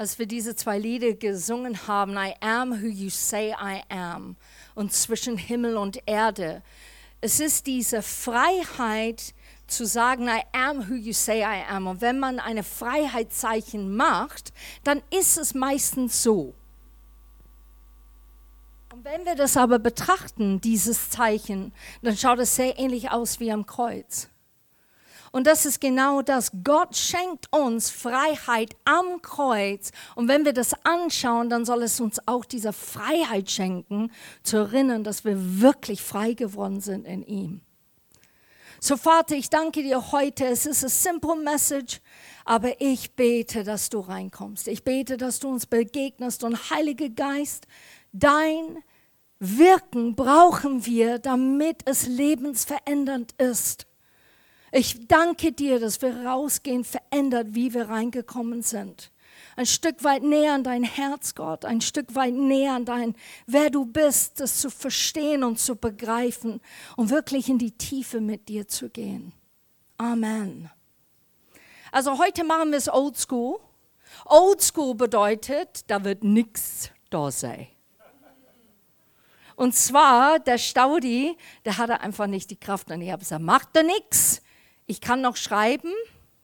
als wir diese zwei Lieder gesungen haben, I am who you say I am, und zwischen Himmel und Erde. Es ist diese Freiheit zu sagen, I am who you say I am. Und wenn man eine Freiheitszeichen macht, dann ist es meistens so. Und wenn wir das aber betrachten, dieses Zeichen, dann schaut es sehr ähnlich aus wie am Kreuz. Und das ist genau das. Gott schenkt uns Freiheit am Kreuz. Und wenn wir das anschauen, dann soll es uns auch diese Freiheit schenken, zu erinnern, dass wir wirklich frei geworden sind in ihm. So Vater, ich danke dir heute. Es ist a simple message, aber ich bete, dass du reinkommst. Ich bete, dass du uns begegnest und Heiliger Geist, dein Wirken brauchen wir, damit es lebensverändernd ist. Ich danke dir, dass wir rausgehen, verändert, wie wir reingekommen sind. Ein Stück weit näher an dein Herz, Gott, ein Stück weit näher an dein, wer du bist, das zu verstehen und zu begreifen und wirklich in die Tiefe mit dir zu gehen. Amen. Also heute machen wir es Old School. Old School bedeutet, da wird nichts da sein. Und zwar, der Staudi, der hatte einfach nicht die Kraft. Und ich habe gesagt, macht da nichts. Ich kann noch schreiben.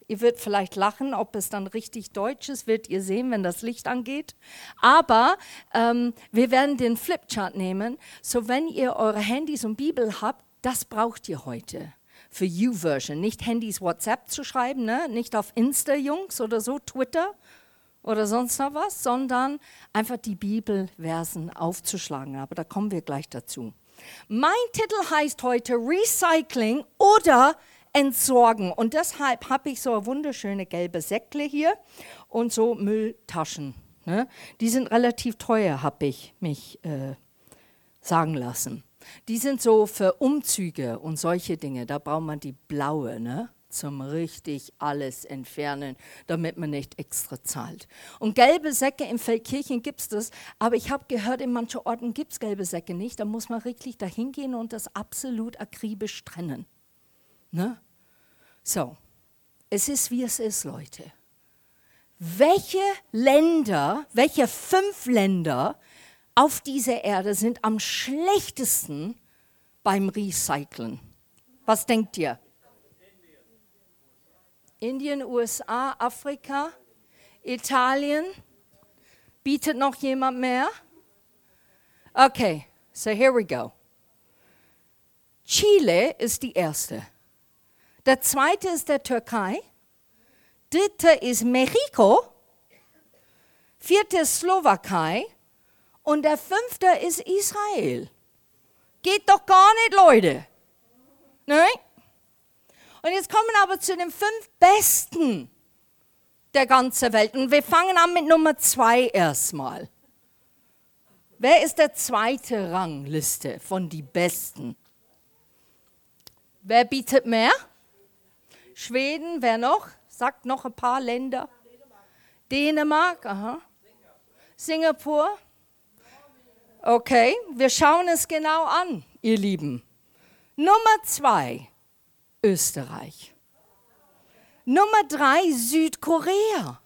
Ihr werdet vielleicht lachen, ob es dann richtig deutsch ist, werdet ihr sehen, wenn das Licht angeht. Aber ähm, wir werden den Flipchart nehmen. So, wenn ihr eure Handys und Bibel habt, das braucht ihr heute für U-Version. Nicht Handys WhatsApp zu schreiben, ne? nicht auf Insta, Jungs, oder so, Twitter oder sonst noch was, sondern einfach die Bibelversen aufzuschlagen. Aber da kommen wir gleich dazu. Mein Titel heißt heute Recycling oder entsorgen. Und deshalb habe ich so wunderschöne gelbe Säckle hier und so Mülltaschen. Ne? Die sind relativ teuer, habe ich mich äh, sagen lassen. Die sind so für Umzüge und solche Dinge. Da braucht man die blaue, ne? zum richtig alles entfernen, damit man nicht extra zahlt. Und gelbe Säcke in Feldkirchen gibt es das, aber ich habe gehört, in manchen Orten gibt es gelbe Säcke nicht. Da muss man wirklich dahin gehen und das absolut akribisch trennen. Ne? So, es ist wie es ist, Leute. Welche Länder, welche fünf Länder auf dieser Erde sind am schlechtesten beim Recyceln? Was denkt ihr? Indien, USA, Afrika, Italien. Bietet noch jemand mehr? Okay, so here we go. Chile ist die erste. Der zweite ist der Türkei. Dritter ist Mexiko. Vierte ist Slowakei. Und der fünfte ist Israel. Geht doch gar nicht, Leute. Nein? Und jetzt kommen wir aber zu den fünf Besten der ganzen Welt. Und wir fangen an mit Nummer zwei erstmal. Wer ist der zweite Rangliste von die Besten? Wer bietet mehr? Schweden, wer noch? Sagt noch ein paar Länder. Dänemark, aha. Singapur. Okay, wir schauen es genau an, ihr Lieben. Nummer zwei, Österreich. Nummer drei, Südkorea.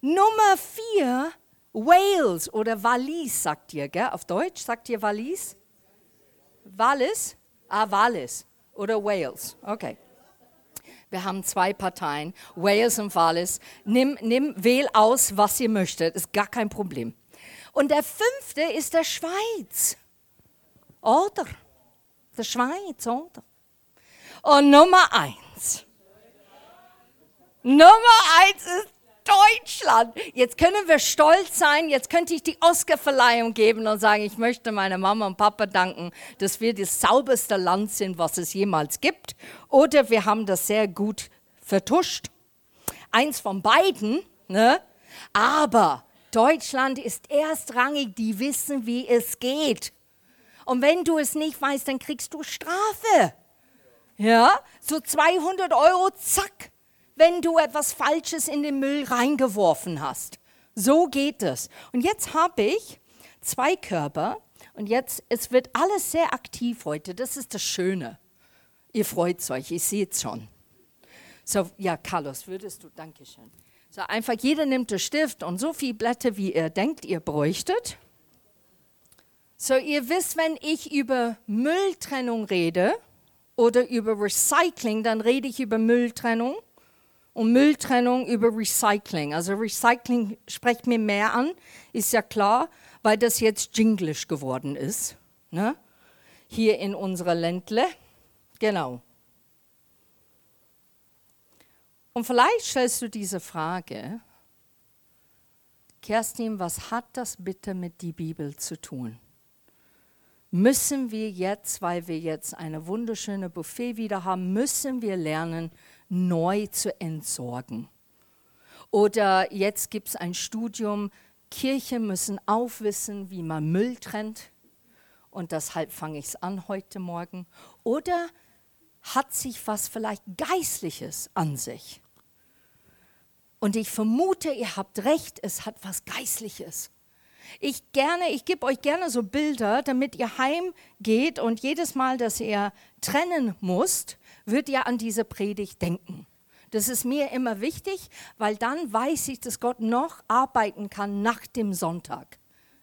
Nummer vier, Wales oder Wallis, sagt ihr, gell? Auf Deutsch sagt ihr Wallis? Wallis? Ah, Wallis oder Wales. Okay. Wir haben zwei Parteien, Wales und Wales. Nimm, nimm, wähl aus, was ihr möchtet, ist gar kein Problem. Und der fünfte ist der Schweiz. Oder? Der Schweiz, oder? Und Nummer eins. Nummer eins ist Deutschland. Jetzt können wir stolz sein. Jetzt könnte ich die Oscarverleihung geben und sagen, ich möchte meiner Mama und Papa danken, dass wir das sauberste Land sind, was es jemals gibt. Oder wir haben das sehr gut vertuscht. Eins von beiden. Ne? Aber Deutschland ist erstrangig. Die wissen, wie es geht. Und wenn du es nicht weißt, dann kriegst du Strafe. Ja, so 200 Euro, zack wenn du etwas Falsches in den Müll reingeworfen hast. So geht es. Und jetzt habe ich zwei Körper und jetzt, es wird alles sehr aktiv heute. Das ist das Schöne. Ihr freut euch, ich sehe es schon. So, ja, Carlos, würdest du, danke schön. So einfach jeder nimmt den Stift und so viele Blätter, wie ihr denkt, ihr bräuchtet. So ihr wisst, wenn ich über Mülltrennung rede oder über Recycling, dann rede ich über Mülltrennung und Mülltrennung über Recycling. Also Recycling spricht mir mehr an, ist ja klar, weil das jetzt Jinglish geworden ist. Ne? Hier in unserer Ländle. Genau. Und vielleicht stellst du diese Frage, Kerstin, was hat das bitte mit der Bibel zu tun? Müssen wir jetzt, weil wir jetzt eine wunderschöne Buffet wieder haben, müssen wir lernen, neu zu entsorgen? Oder jetzt gibt es ein Studium, Kirche müssen aufwissen, wie man Müll trennt. Und deshalb fange ich es an heute Morgen. Oder hat sich was vielleicht Geistliches an sich? Und ich vermute, ihr habt recht, es hat was Geistliches. Ich gerne, ich gebe euch gerne so Bilder, damit ihr heimgeht und jedes Mal, dass ihr trennen müsst, wird ihr an diese Predigt denken. Das ist mir immer wichtig, weil dann weiß ich, dass Gott noch arbeiten kann nach dem Sonntag.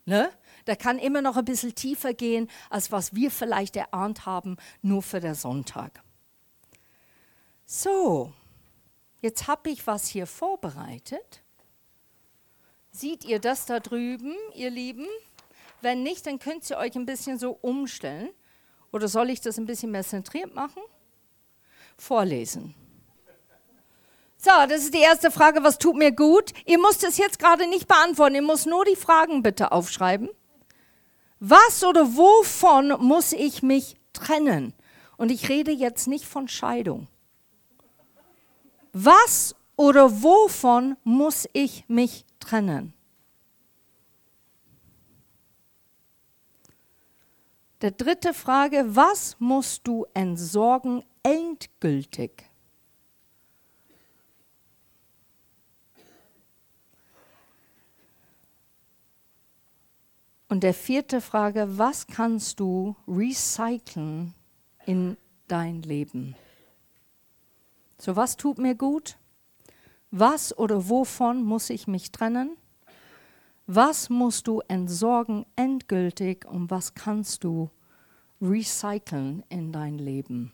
Ne? Der kann immer noch ein bisschen tiefer gehen, als was wir vielleicht erahnt haben, nur für den Sonntag. So, jetzt habe ich was hier vorbereitet. Seht ihr das da drüben, ihr Lieben? Wenn nicht, dann könnt ihr euch ein bisschen so umstellen. Oder soll ich das ein bisschen mehr zentriert machen? Vorlesen. So, das ist die erste Frage, was tut mir gut? Ihr müsst es jetzt gerade nicht beantworten, ihr müsst nur die Fragen bitte aufschreiben. Was oder wovon muss ich mich trennen? Und ich rede jetzt nicht von Scheidung. Was oder wovon muss ich mich trennen? Der dritte Frage, was musst du entsorgen endgültig? Und der vierte Frage, was kannst du recyceln in dein Leben? So, was tut mir gut? Was oder wovon muss ich mich trennen? Was musst du entsorgen endgültig und was kannst du recyceln in dein Leben?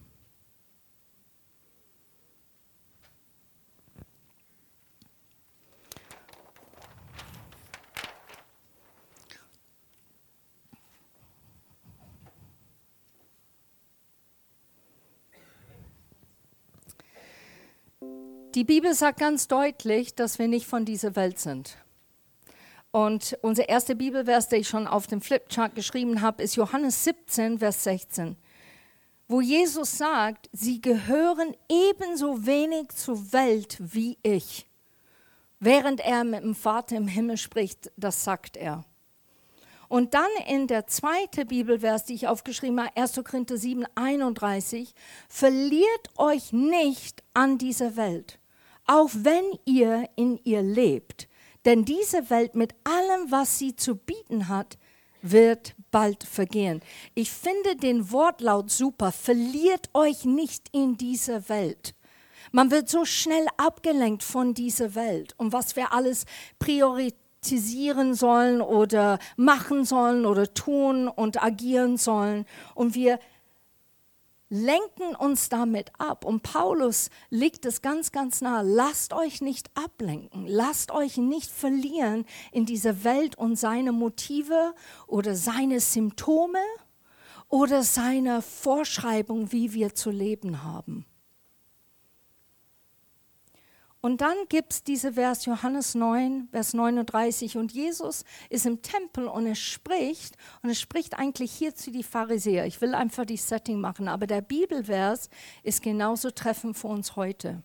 Die Bibel sagt ganz deutlich, dass wir nicht von dieser Welt sind. Und unser erster Bibelvers, den ich schon auf dem Flipchart geschrieben habe, ist Johannes 17, Vers 16, wo Jesus sagt, sie gehören ebenso wenig zur Welt wie ich. Während er mit dem Vater im Himmel spricht, das sagt er. Und dann in der zweiten Bibelvers, die ich aufgeschrieben habe, 1. Korinther 7, 31, verliert euch nicht an dieser Welt auch wenn ihr in ihr lebt. Denn diese Welt mit allem, was sie zu bieten hat, wird bald vergehen. Ich finde den Wortlaut super. Verliert euch nicht in dieser Welt. Man wird so schnell abgelenkt von dieser Welt und was wir alles priorisieren sollen oder machen sollen oder tun und agieren sollen. Und wir lenken uns damit ab. Und Paulus legt es ganz, ganz nah. Lasst euch nicht ablenken. Lasst euch nicht verlieren in dieser Welt und seine Motive oder seine Symptome oder seine Vorschreibung, wie wir zu leben haben. Und dann gibt es diese Vers Johannes 9, Vers 39. Und Jesus ist im Tempel und er spricht, und er spricht eigentlich hier zu die Pharisäer. Ich will einfach die Setting machen, aber der Bibelvers ist genauso treffend für uns heute.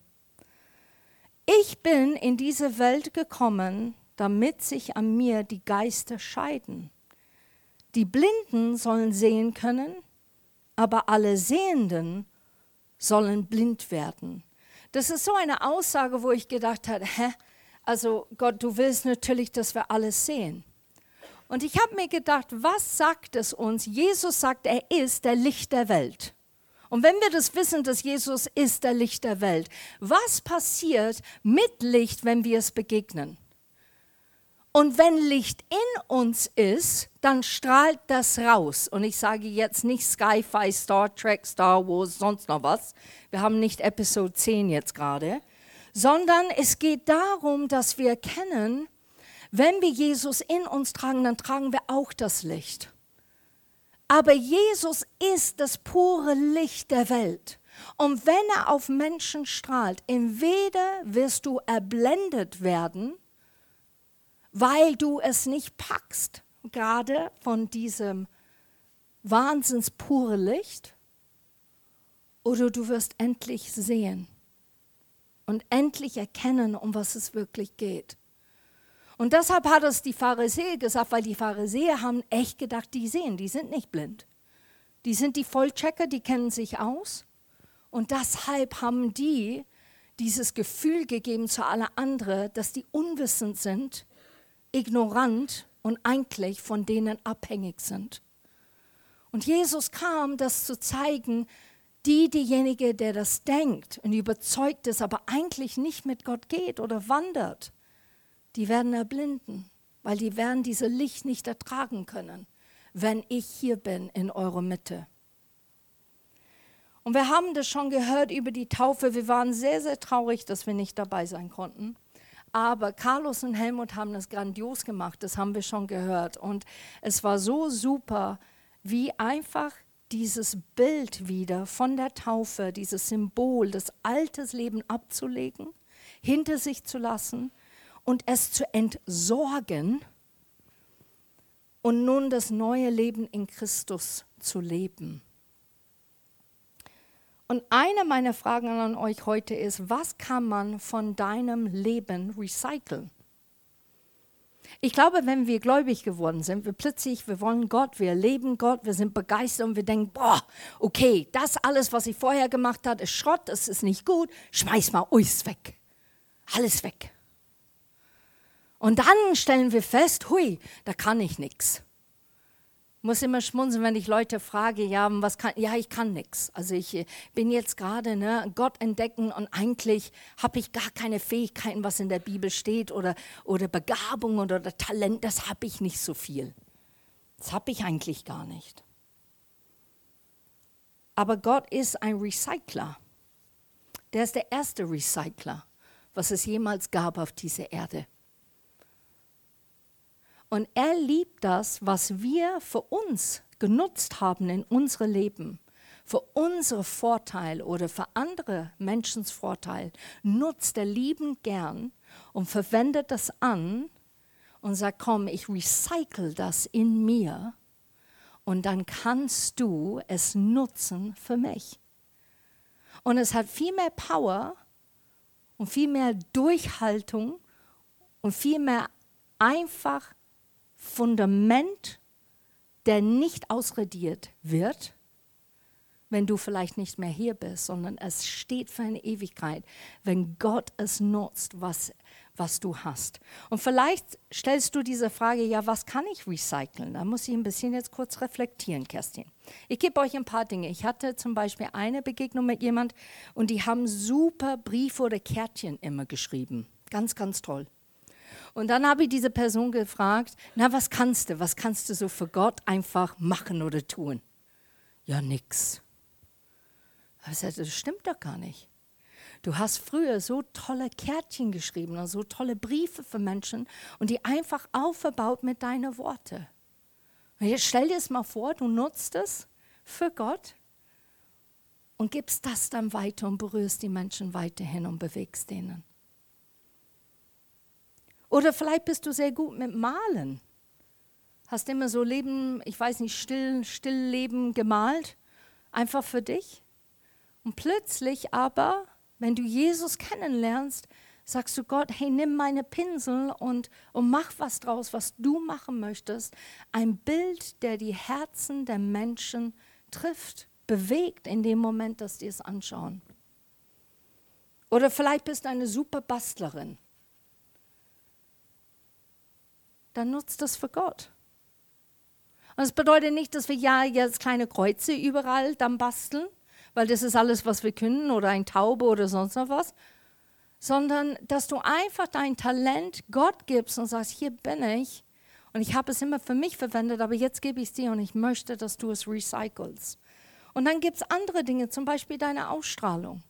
Ich bin in diese Welt gekommen, damit sich an mir die Geister scheiden. Die Blinden sollen sehen können, aber alle Sehenden sollen blind werden. Das ist so eine Aussage, wo ich gedacht habe, hä? Also Gott, du willst natürlich, dass wir alles sehen. Und ich habe mir gedacht, was sagt es uns? Jesus sagt, er ist der Licht der Welt. Und wenn wir das wissen, dass Jesus ist der Licht der Welt, was passiert mit Licht, wenn wir es begegnen? Und wenn Licht in uns ist, dann strahlt das raus. Und ich sage jetzt nicht Sci-Fi, Star Trek, Star Wars, sonst noch was. Wir haben nicht Episode 10 jetzt gerade. Sondern es geht darum, dass wir erkennen, wenn wir Jesus in uns tragen, dann tragen wir auch das Licht. Aber Jesus ist das pure Licht der Welt. Und wenn er auf Menschen strahlt, entweder wirst du erblendet werden, weil du es nicht packst, gerade von diesem wahnsinns pure Licht, oder du wirst endlich sehen und endlich erkennen, um was es wirklich geht. Und deshalb hat es die Pharisäer gesagt, weil die Pharisäer haben echt gedacht, die sehen, die sind nicht blind. Die sind die Vollchecker, die kennen sich aus. Und deshalb haben die dieses Gefühl gegeben zu allen anderen, dass die unwissend sind ignorant und eigentlich von denen abhängig sind. Und Jesus kam, das zu zeigen, die, diejenige, der das denkt und überzeugt ist, aber eigentlich nicht mit Gott geht oder wandert, die werden erblinden, weil die werden diese Licht nicht ertragen können, wenn ich hier bin in eurer Mitte. Und wir haben das schon gehört über die Taufe. Wir waren sehr, sehr traurig, dass wir nicht dabei sein konnten. Aber Carlos und Helmut haben das grandios gemacht, das haben wir schon gehört. Und es war so super, wie einfach dieses Bild wieder von der Taufe, dieses Symbol, das altes Leben abzulegen, hinter sich zu lassen und es zu entsorgen und nun das neue Leben in Christus zu leben. Und eine meiner Fragen an euch heute ist, was kann man von deinem Leben recyceln? Ich glaube, wenn wir gläubig geworden sind, wir plötzlich, wir wollen Gott, wir leben Gott, wir sind begeistert und wir denken, boah, okay, das alles, was ich vorher gemacht habe, ist Schrott, das ist nicht gut, schmeiß mal alles weg. Alles weg. Und dann stellen wir fest, hui, da kann ich nichts muss immer schmunzeln, wenn ich Leute frage, ja, was kann, ja, ich kann nichts. Also ich äh, bin jetzt gerade ne, Gott entdecken und eigentlich habe ich gar keine Fähigkeiten, was in der Bibel steht oder, oder Begabung oder, oder Talent, das habe ich nicht so viel. Das habe ich eigentlich gar nicht. Aber Gott ist ein Recycler. Der ist der erste Recycler, was es jemals gab auf dieser Erde. Und er liebt das, was wir für uns genutzt haben in unserem Leben, für unseren Vorteil oder für andere Menschens Vorteil, nutzt er liebend gern und verwendet das an und sagt, komm, ich recycle das in mir und dann kannst du es nutzen für mich. Und es hat viel mehr Power und viel mehr Durchhaltung und viel mehr einfach Fundament, der nicht ausradiert wird, wenn du vielleicht nicht mehr hier bist, sondern es steht für eine Ewigkeit, wenn Gott es nutzt, was, was du hast. Und vielleicht stellst du diese Frage, ja, was kann ich recyceln? Da muss ich ein bisschen jetzt kurz reflektieren, Kerstin. Ich gebe euch ein paar Dinge. Ich hatte zum Beispiel eine Begegnung mit jemand und die haben super Briefe oder Kärtchen immer geschrieben. Ganz, ganz toll. Und dann habe ich diese Person gefragt, na, was kannst du? Was kannst du so für Gott einfach machen oder tun? Ja, nix. Aber ich sagte, das stimmt doch gar nicht. Du hast früher so tolle Kärtchen geschrieben und so tolle Briefe für Menschen und die einfach aufgebaut mit deinen Worten. Und jetzt stell dir es mal vor, du nutzt es für Gott und gibst das dann weiter und berührst die Menschen weiterhin und bewegst denen. Oder vielleicht bist du sehr gut mit Malen. Hast immer so Leben, ich weiß nicht, still, still Leben gemalt, einfach für dich. Und plötzlich aber, wenn du Jesus kennenlernst, sagst du Gott, hey, nimm meine Pinsel und, und mach was draus, was du machen möchtest. Ein Bild, der die Herzen der Menschen trifft, bewegt in dem Moment, dass die es anschauen. Oder vielleicht bist du eine super Bastlerin. Dann nutzt das für Gott. Und es bedeutet nicht, dass wir ja jetzt kleine Kreuze überall dann basteln, weil das ist alles, was wir können, oder ein Taube oder sonst noch was, sondern dass du einfach dein Talent Gott gibst und sagst, hier bin ich und ich habe es immer für mich verwendet, aber jetzt gebe ich es dir und ich möchte, dass du es recycelst. Und dann gibt es andere Dinge, zum Beispiel deine Ausstrahlung.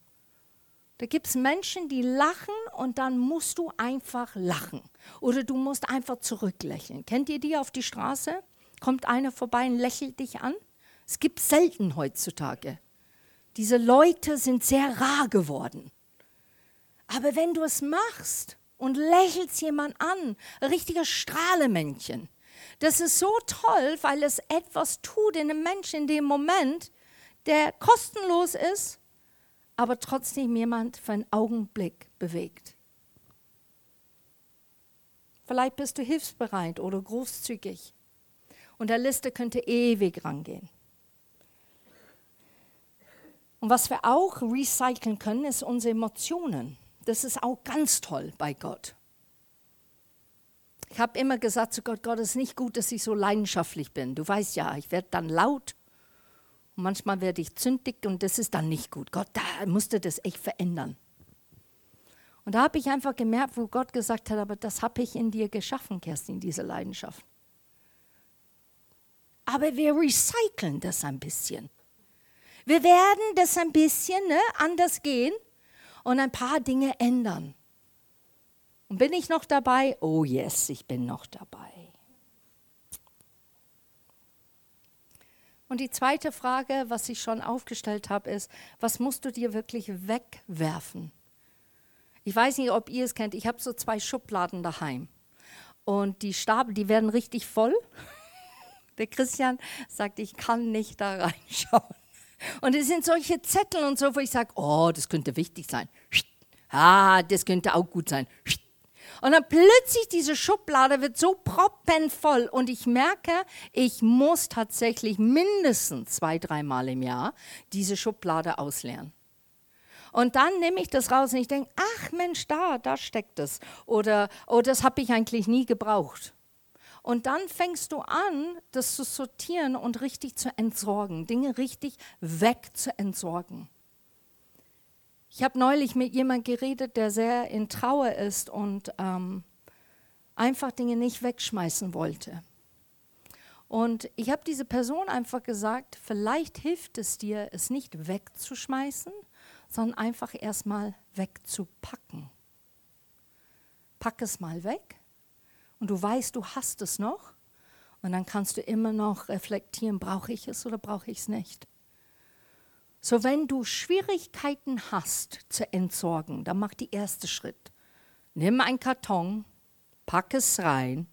Da gibt es Menschen, die lachen und dann musst du einfach lachen. Oder du musst einfach zurücklächeln. Kennt ihr die auf die Straße? Kommt einer vorbei und lächelt dich an? Es gibt selten heutzutage. Diese Leute sind sehr rar geworden. Aber wenn du es machst und lächelst jemand an, ein richtiger Strahlemännchen, das ist so toll, weil es etwas tut in einem Menschen in dem Moment, der kostenlos ist, aber trotzdem jemand für einen Augenblick bewegt. Vielleicht bist du hilfsbereit oder großzügig. Und der Liste könnte ewig rangehen. Und was wir auch recyceln können, ist unsere Emotionen. Das ist auch ganz toll bei Gott. Ich habe immer gesagt zu Gott, Gott ist nicht gut, dass ich so leidenschaftlich bin. Du weißt ja, ich werde dann laut manchmal werde ich zündig und das ist dann nicht gut. Gott, da musste das echt verändern. Und da habe ich einfach gemerkt, wo Gott gesagt hat, aber das habe ich in dir geschaffen, Kerstin, diese Leidenschaft. Aber wir recyceln das ein bisschen. Wir werden das ein bisschen ne, anders gehen und ein paar Dinge ändern. Und bin ich noch dabei? Oh yes, ich bin noch dabei. Und die zweite Frage, was ich schon aufgestellt habe, ist, was musst du dir wirklich wegwerfen? Ich weiß nicht, ob ihr es kennt. Ich habe so zwei Schubladen daheim. Und die Stapel, die werden richtig voll. Der Christian sagt, ich kann nicht da reinschauen. Und es sind solche Zettel und so, wo ich sage, oh, das könnte wichtig sein. Ah, das könnte auch gut sein. Und dann plötzlich diese Schublade wird so proppenvoll und ich merke, ich muss tatsächlich mindestens zwei, dreimal im Jahr diese Schublade ausleeren. Und dann nehme ich das raus und ich denke, ach Mensch, da, da steckt es. Oder, oh, das habe ich eigentlich nie gebraucht. Und dann fängst du an, das zu sortieren und richtig zu entsorgen, Dinge richtig weg zu entsorgen. Ich habe neulich mit jemandem geredet, der sehr in Trauer ist und ähm, einfach Dinge nicht wegschmeißen wollte. Und ich habe diese Person einfach gesagt, vielleicht hilft es dir, es nicht wegzuschmeißen, sondern einfach erstmal wegzupacken. Pack es mal weg und du weißt, du hast es noch. Und dann kannst du immer noch reflektieren, brauche ich es oder brauche ich es nicht. So, wenn du Schwierigkeiten hast zu entsorgen, dann mach die erste Schritt. Nimm einen Karton, pack es rein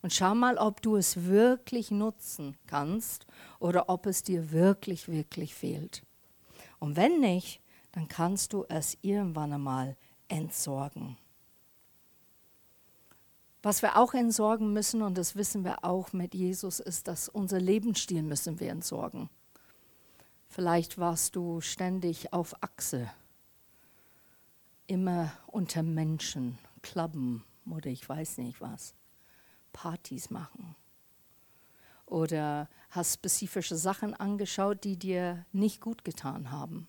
und schau mal, ob du es wirklich nutzen kannst oder ob es dir wirklich, wirklich fehlt. Und wenn nicht, dann kannst du es irgendwann einmal entsorgen. Was wir auch entsorgen müssen, und das wissen wir auch mit Jesus, ist, dass unser Lebensstil müssen wir entsorgen. Vielleicht warst du ständig auf Achse, immer unter Menschen, Clubben oder ich weiß nicht was, Partys machen. Oder hast spezifische Sachen angeschaut, die dir nicht gut getan haben.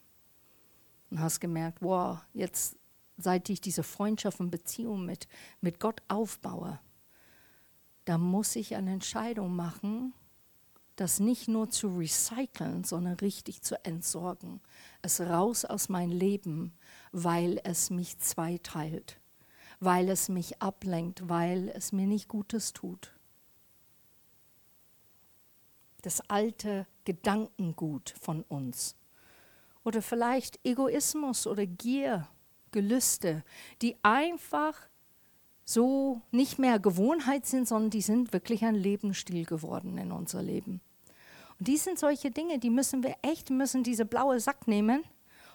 Und hast gemerkt, wow, jetzt seit ich diese Freundschaft und Beziehung mit, mit Gott aufbaue, da muss ich eine Entscheidung machen, das nicht nur zu recyceln, sondern richtig zu entsorgen. Es raus aus meinem Leben, weil es mich zweiteilt, weil es mich ablenkt, weil es mir nicht Gutes tut. Das alte Gedankengut von uns. Oder vielleicht Egoismus oder Gier Gelüste, die einfach so nicht mehr Gewohnheit sind, sondern die sind wirklich ein Lebensstil geworden in unser Leben. Und die sind solche Dinge, die müssen wir echt, müssen diese blaue Sack nehmen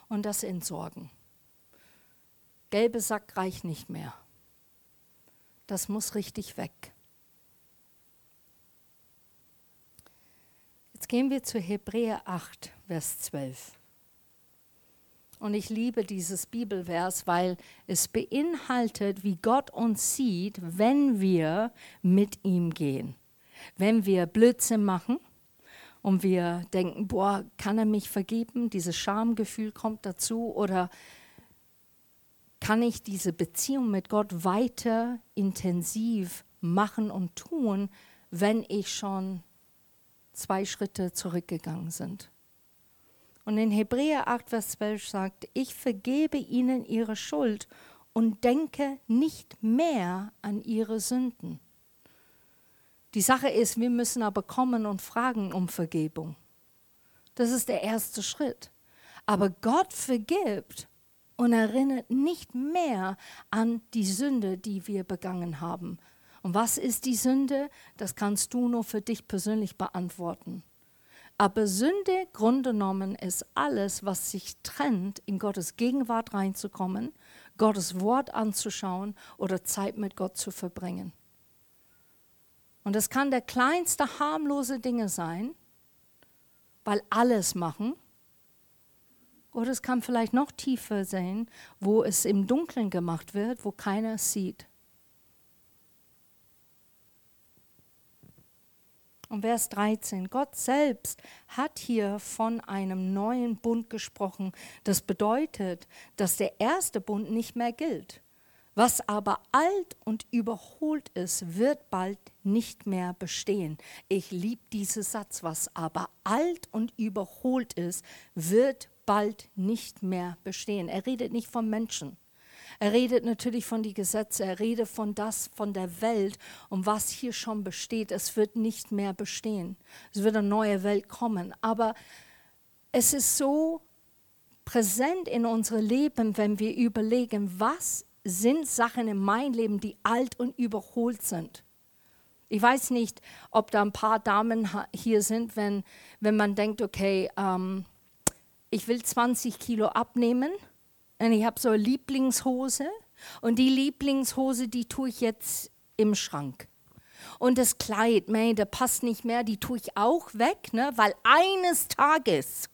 und das entsorgen. Gelbe Sack reicht nicht mehr. Das muss richtig weg. Jetzt gehen wir zu Hebräer 8, Vers 12. Und ich liebe dieses Bibelvers, weil es beinhaltet, wie Gott uns sieht, wenn wir mit ihm gehen. Wenn wir Blödsinn machen und wir denken, boah, kann er mich vergeben? Dieses Schamgefühl kommt dazu oder kann ich diese Beziehung mit Gott weiter intensiv machen und tun, wenn ich schon zwei Schritte zurückgegangen sind? Und in Hebräer 8, Vers 12 sagt, ich vergebe ihnen ihre Schuld und denke nicht mehr an ihre Sünden. Die Sache ist, wir müssen aber kommen und fragen um Vergebung. Das ist der erste Schritt. Aber Gott vergibt und erinnert nicht mehr an die Sünde, die wir begangen haben. Und was ist die Sünde? Das kannst du nur für dich persönlich beantworten. Aber Sünde, Grunde genommen, ist alles, was sich trennt, in Gottes Gegenwart reinzukommen, Gottes Wort anzuschauen oder Zeit mit Gott zu verbringen. Und es kann der kleinste harmlose Dinge sein, weil alles machen. Oder es kann vielleicht noch tiefer sein, wo es im Dunkeln gemacht wird, wo keiner sieht. Und Vers 13, Gott selbst hat hier von einem neuen Bund gesprochen. Das bedeutet, dass der erste Bund nicht mehr gilt. Was aber alt und überholt ist, wird bald nicht mehr bestehen. Ich liebe diesen Satz, was aber alt und überholt ist, wird bald nicht mehr bestehen. Er redet nicht vom Menschen. Er redet natürlich von den Gesetzen, er redet von das, von der Welt und was hier schon besteht. Es wird nicht mehr bestehen. Es wird eine neue Welt kommen. Aber es ist so präsent in unserem Leben, wenn wir überlegen, was sind Sachen in meinem Leben, die alt und überholt sind. Ich weiß nicht, ob da ein paar Damen hier sind, wenn, wenn man denkt, okay, ähm, ich will 20 Kilo abnehmen und ich habe so eine Lieblingshose und die Lieblingshose, die tue ich jetzt im Schrank. Und das Kleid, man, der passt nicht mehr, die tue ich auch weg, ne? weil eines Tages,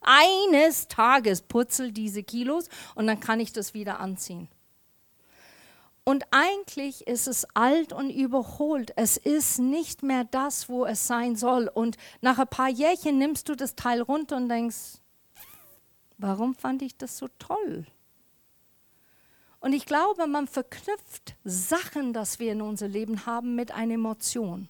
eines Tages putzelt diese Kilos und dann kann ich das wieder anziehen. Und eigentlich ist es alt und überholt. Es ist nicht mehr das, wo es sein soll. Und nach ein paar Jährchen nimmst du das Teil runter und denkst, Warum fand ich das so toll? Und ich glaube, man verknüpft Sachen, das wir in unser Leben haben, mit einer Emotion.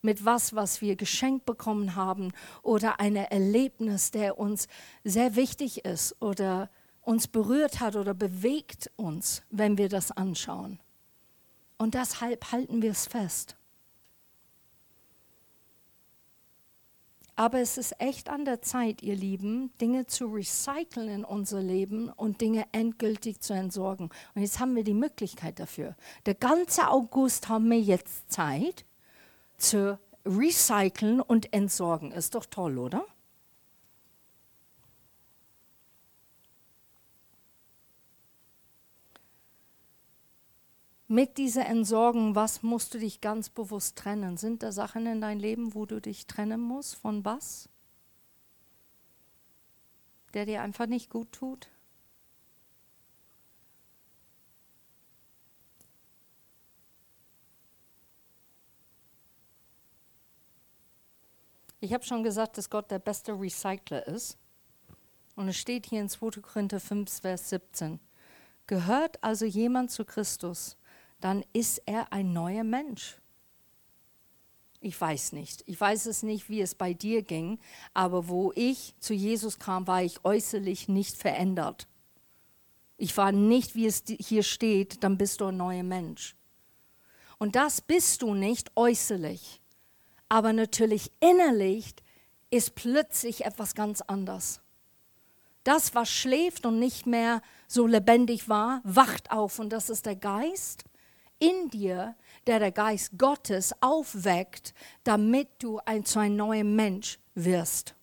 Mit was, was wir geschenkt bekommen haben oder ein Erlebnis, der uns sehr wichtig ist oder uns berührt hat oder bewegt uns, wenn wir das anschauen. Und deshalb halten wir es fest. Aber es ist echt an der Zeit, ihr Lieben, Dinge zu recyceln in unser Leben und Dinge endgültig zu entsorgen. Und jetzt haben wir die Möglichkeit dafür. Der ganze August haben wir jetzt Zeit zu recyceln und entsorgen. Ist doch toll, oder? Mit dieser Entsorgung, was musst du dich ganz bewusst trennen? Sind da Sachen in deinem Leben, wo du dich trennen musst? Von was? Der dir einfach nicht gut tut? Ich habe schon gesagt, dass Gott der beste Recycler ist. Und es steht hier in 2. Korinther 5, Vers 17. Gehört also jemand zu Christus, dann ist er ein neuer Mensch. Ich weiß nicht. Ich weiß es nicht, wie es bei dir ging, aber wo ich zu Jesus kam, war ich äußerlich nicht verändert. Ich war nicht, wie es hier steht, dann bist du ein neuer Mensch. Und das bist du nicht äußerlich. Aber natürlich innerlich ist plötzlich etwas ganz anderes. Das, was schläft und nicht mehr so lebendig war, wacht auf und das ist der Geist in dir, der der Geist Gottes aufweckt, damit du ein, zu einem neuen Mensch wirst.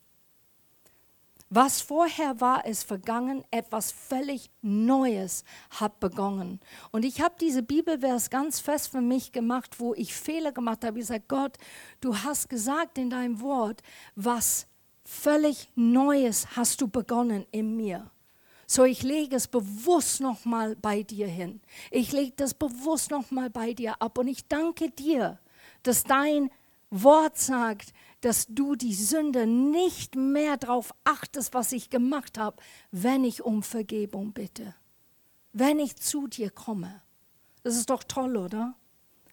Was vorher war, ist vergangen, etwas völlig Neues hat begonnen. Und ich habe diese Bibelvers ganz fest für mich gemacht, wo ich Fehler gemacht habe. Ich sage, Gott, du hast gesagt in deinem Wort, was völlig Neues hast du begonnen in mir. So, ich lege es bewusst nochmal bei dir hin. Ich lege das bewusst nochmal bei dir ab. Und ich danke dir, dass dein Wort sagt, dass du die Sünde nicht mehr darauf achtest, was ich gemacht habe, wenn ich um Vergebung bitte, wenn ich zu dir komme. Das ist doch toll, oder?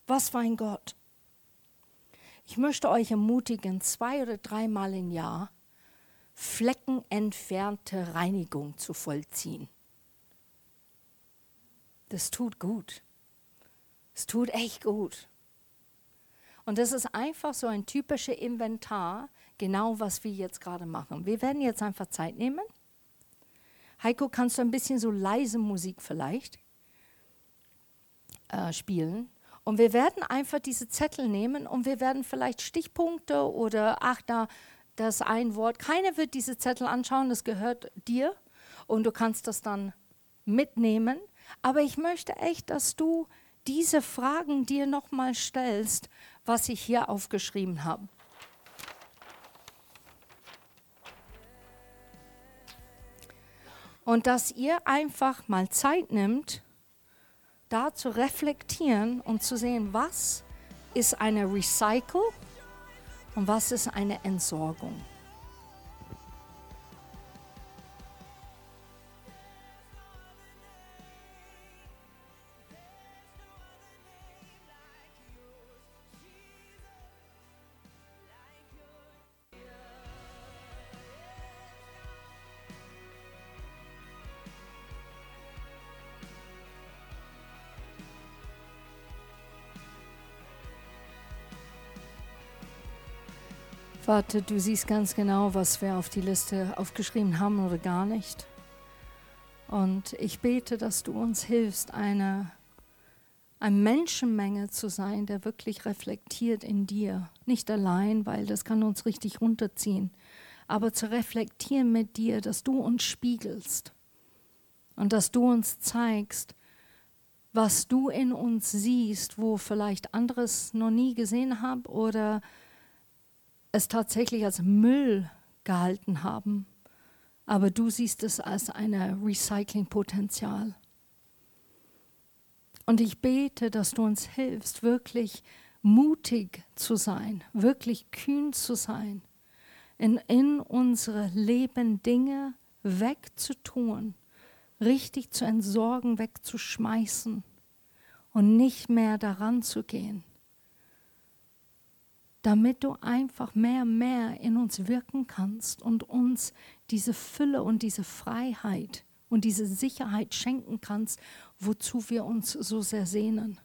Was für ein Gott. Ich möchte euch ermutigen, zwei oder dreimal im Jahr fleckenentfernte Reinigung zu vollziehen. Das tut gut. Es tut echt gut. Und das ist einfach so ein typischer Inventar, genau was wir jetzt gerade machen. Wir werden jetzt einfach Zeit nehmen. Heiko, kannst du ein bisschen so leise Musik vielleicht äh, spielen? Und wir werden einfach diese Zettel nehmen und wir werden vielleicht Stichpunkte oder ach, da das ein Wort. Keiner wird diese Zettel anschauen, das gehört dir und du kannst das dann mitnehmen. Aber ich möchte echt, dass du diese Fragen dir nochmal stellst, was ich hier aufgeschrieben habe. Und dass ihr einfach mal Zeit nimmt, da zu reflektieren und zu sehen, was ist eine Recycle und was ist eine Entsorgung. Vater, du siehst ganz genau, was wir auf die Liste aufgeschrieben haben oder gar nicht. Und ich bete, dass du uns hilfst, eine, eine Menschenmenge zu sein, der wirklich reflektiert in dir. Nicht allein, weil das kann uns richtig runterziehen, aber zu reflektieren mit dir, dass du uns spiegelst und dass du uns zeigst, was du in uns siehst, wo vielleicht anderes noch nie gesehen haben oder es tatsächlich als Müll gehalten haben, aber du siehst es als ein Recyclingpotenzial. Und ich bete, dass du uns hilfst, wirklich mutig zu sein, wirklich kühn zu sein, in, in unsere Leben Dinge wegzutun, richtig zu entsorgen, wegzuschmeißen und nicht mehr daran zu gehen damit du einfach mehr, mehr in uns wirken kannst und uns diese Fülle und diese Freiheit und diese Sicherheit schenken kannst, wozu wir uns so sehr sehnen.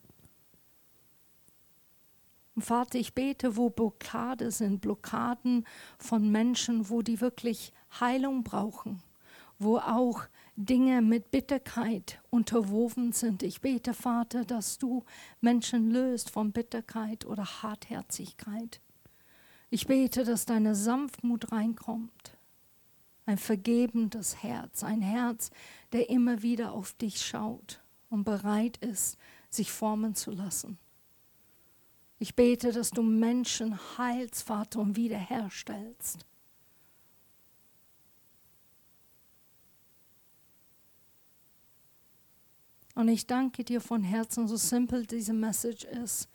Vater, ich bete, wo Blockade sind, Blockaden von Menschen, wo die wirklich Heilung brauchen, wo auch Dinge mit Bitterkeit unterwoben sind. Ich bete, Vater, dass du Menschen löst von Bitterkeit oder Hartherzigkeit. Ich bete, dass deine Sanftmut reinkommt. Ein vergebendes Herz, ein Herz, der immer wieder auf dich schaut und bereit ist, sich formen zu lassen. Ich bete, dass du Menschen heilst, Vater, und wiederherstellst. Und ich danke dir von Herzen, so simpel diese Message ist.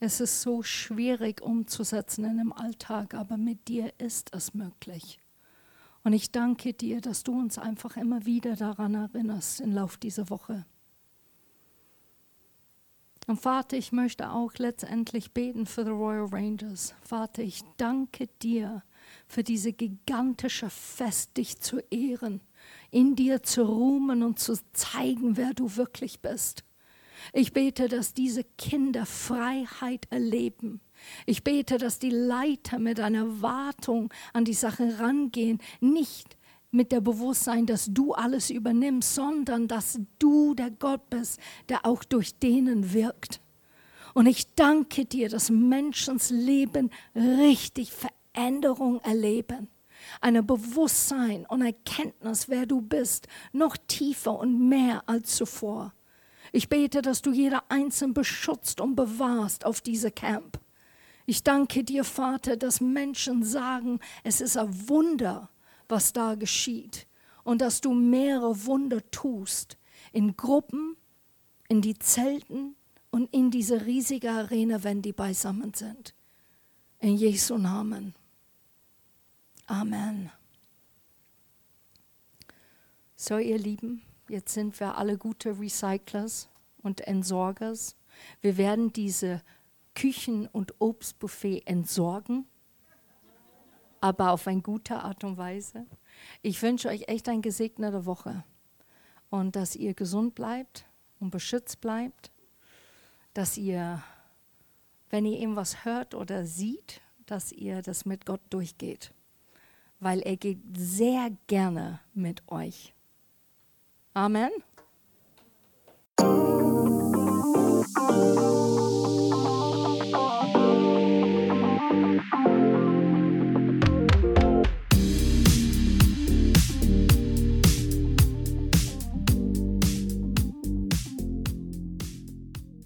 Es ist so schwierig umzusetzen in dem Alltag, aber mit dir ist es möglich. Und ich danke dir, dass du uns einfach immer wieder daran erinnerst im Lauf dieser Woche. Und Vater, ich möchte auch letztendlich beten für die Royal Rangers. Vater, ich danke dir für diese gigantische Fest, dich zu ehren in dir zu ruhen und zu zeigen, wer du wirklich bist. Ich bete, dass diese Kinder Freiheit erleben. Ich bete, dass die Leiter mit einer Wartung an die Sache rangehen, nicht mit der Bewusstsein, dass du alles übernimmst, sondern dass du der Gott bist, der auch durch denen wirkt. Und ich danke dir, dass Menschens Leben richtig Veränderung erleben eine Bewusstsein und Erkenntnis, wer du bist, noch tiefer und mehr als zuvor. Ich bete, dass du jeder Einzelne beschützt und bewahrst auf diese Camp. Ich danke dir, Vater, dass Menschen sagen, es ist ein Wunder, was da geschieht und dass du mehrere Wunder tust in Gruppen, in die Zelten und in diese riesige Arena, wenn die beisammen sind. In Jesu Namen. Amen. So, ihr Lieben, jetzt sind wir alle gute Recyclers und Entsorgers. Wir werden diese Küchen- und Obstbuffet entsorgen, aber auf eine gute Art und Weise. Ich wünsche euch echt eine gesegnete Woche und dass ihr gesund bleibt und beschützt bleibt, dass ihr, wenn ihr irgendwas hört oder sieht, dass ihr das mit Gott durchgeht, weil er geht sehr gerne mit euch. Amen.